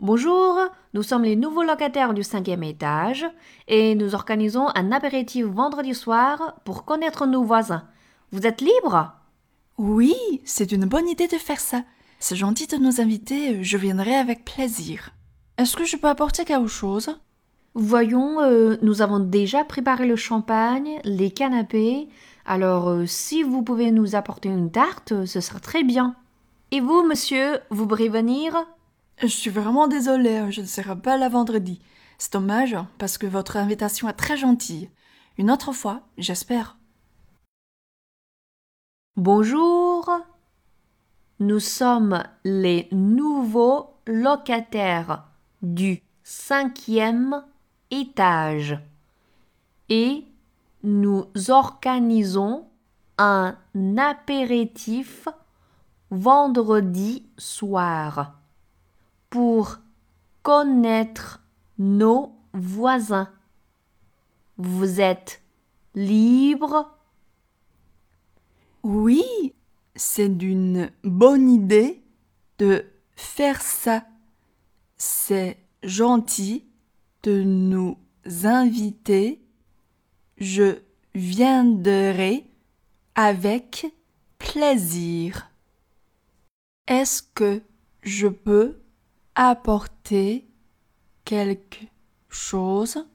Bonjour, nous sommes les nouveaux locataires du cinquième étage et nous organisons un apéritif vendredi soir pour connaître nos voisins. Vous êtes libre? Oui, c'est une bonne idée de faire ça. C'est gentil de nous inviter, je viendrai avec plaisir. Est-ce que je peux apporter quelque chose? Voyons, euh, nous avons déjà préparé le champagne, les canapés, alors euh, si vous pouvez nous apporter une tarte, ce sera très bien. Et vous, monsieur, vous pourrez venir Je suis vraiment désolée, je ne serai pas là vendredi. C'est dommage parce que votre invitation est très gentille. Une autre fois, j'espère. Bonjour, nous sommes les nouveaux locataires du cinquième étage et nous organisons un apéritif vendredi soir pour connaître nos voisins. Vous êtes libre? Oui, c'est d'une bonne idée de faire ça. C'est gentil de nous inviter. Je viendrai avec plaisir. Est-ce que je peux apporter quelque chose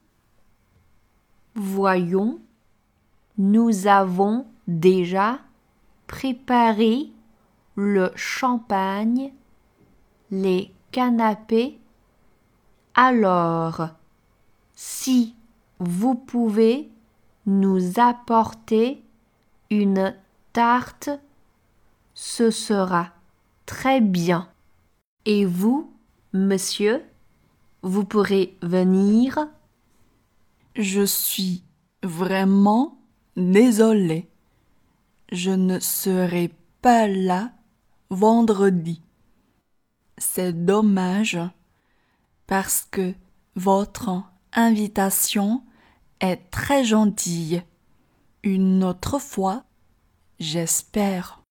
Voyons, nous avons déjà préparé le champagne, les canapés. Alors, si vous pouvez nous apporter une tarte, ce sera très bien. Et vous, monsieur, vous pourrez venir Je suis vraiment désolée. Je ne serai pas là vendredi. C'est dommage parce que votre invitation est très gentille. Une autre fois, j'espère.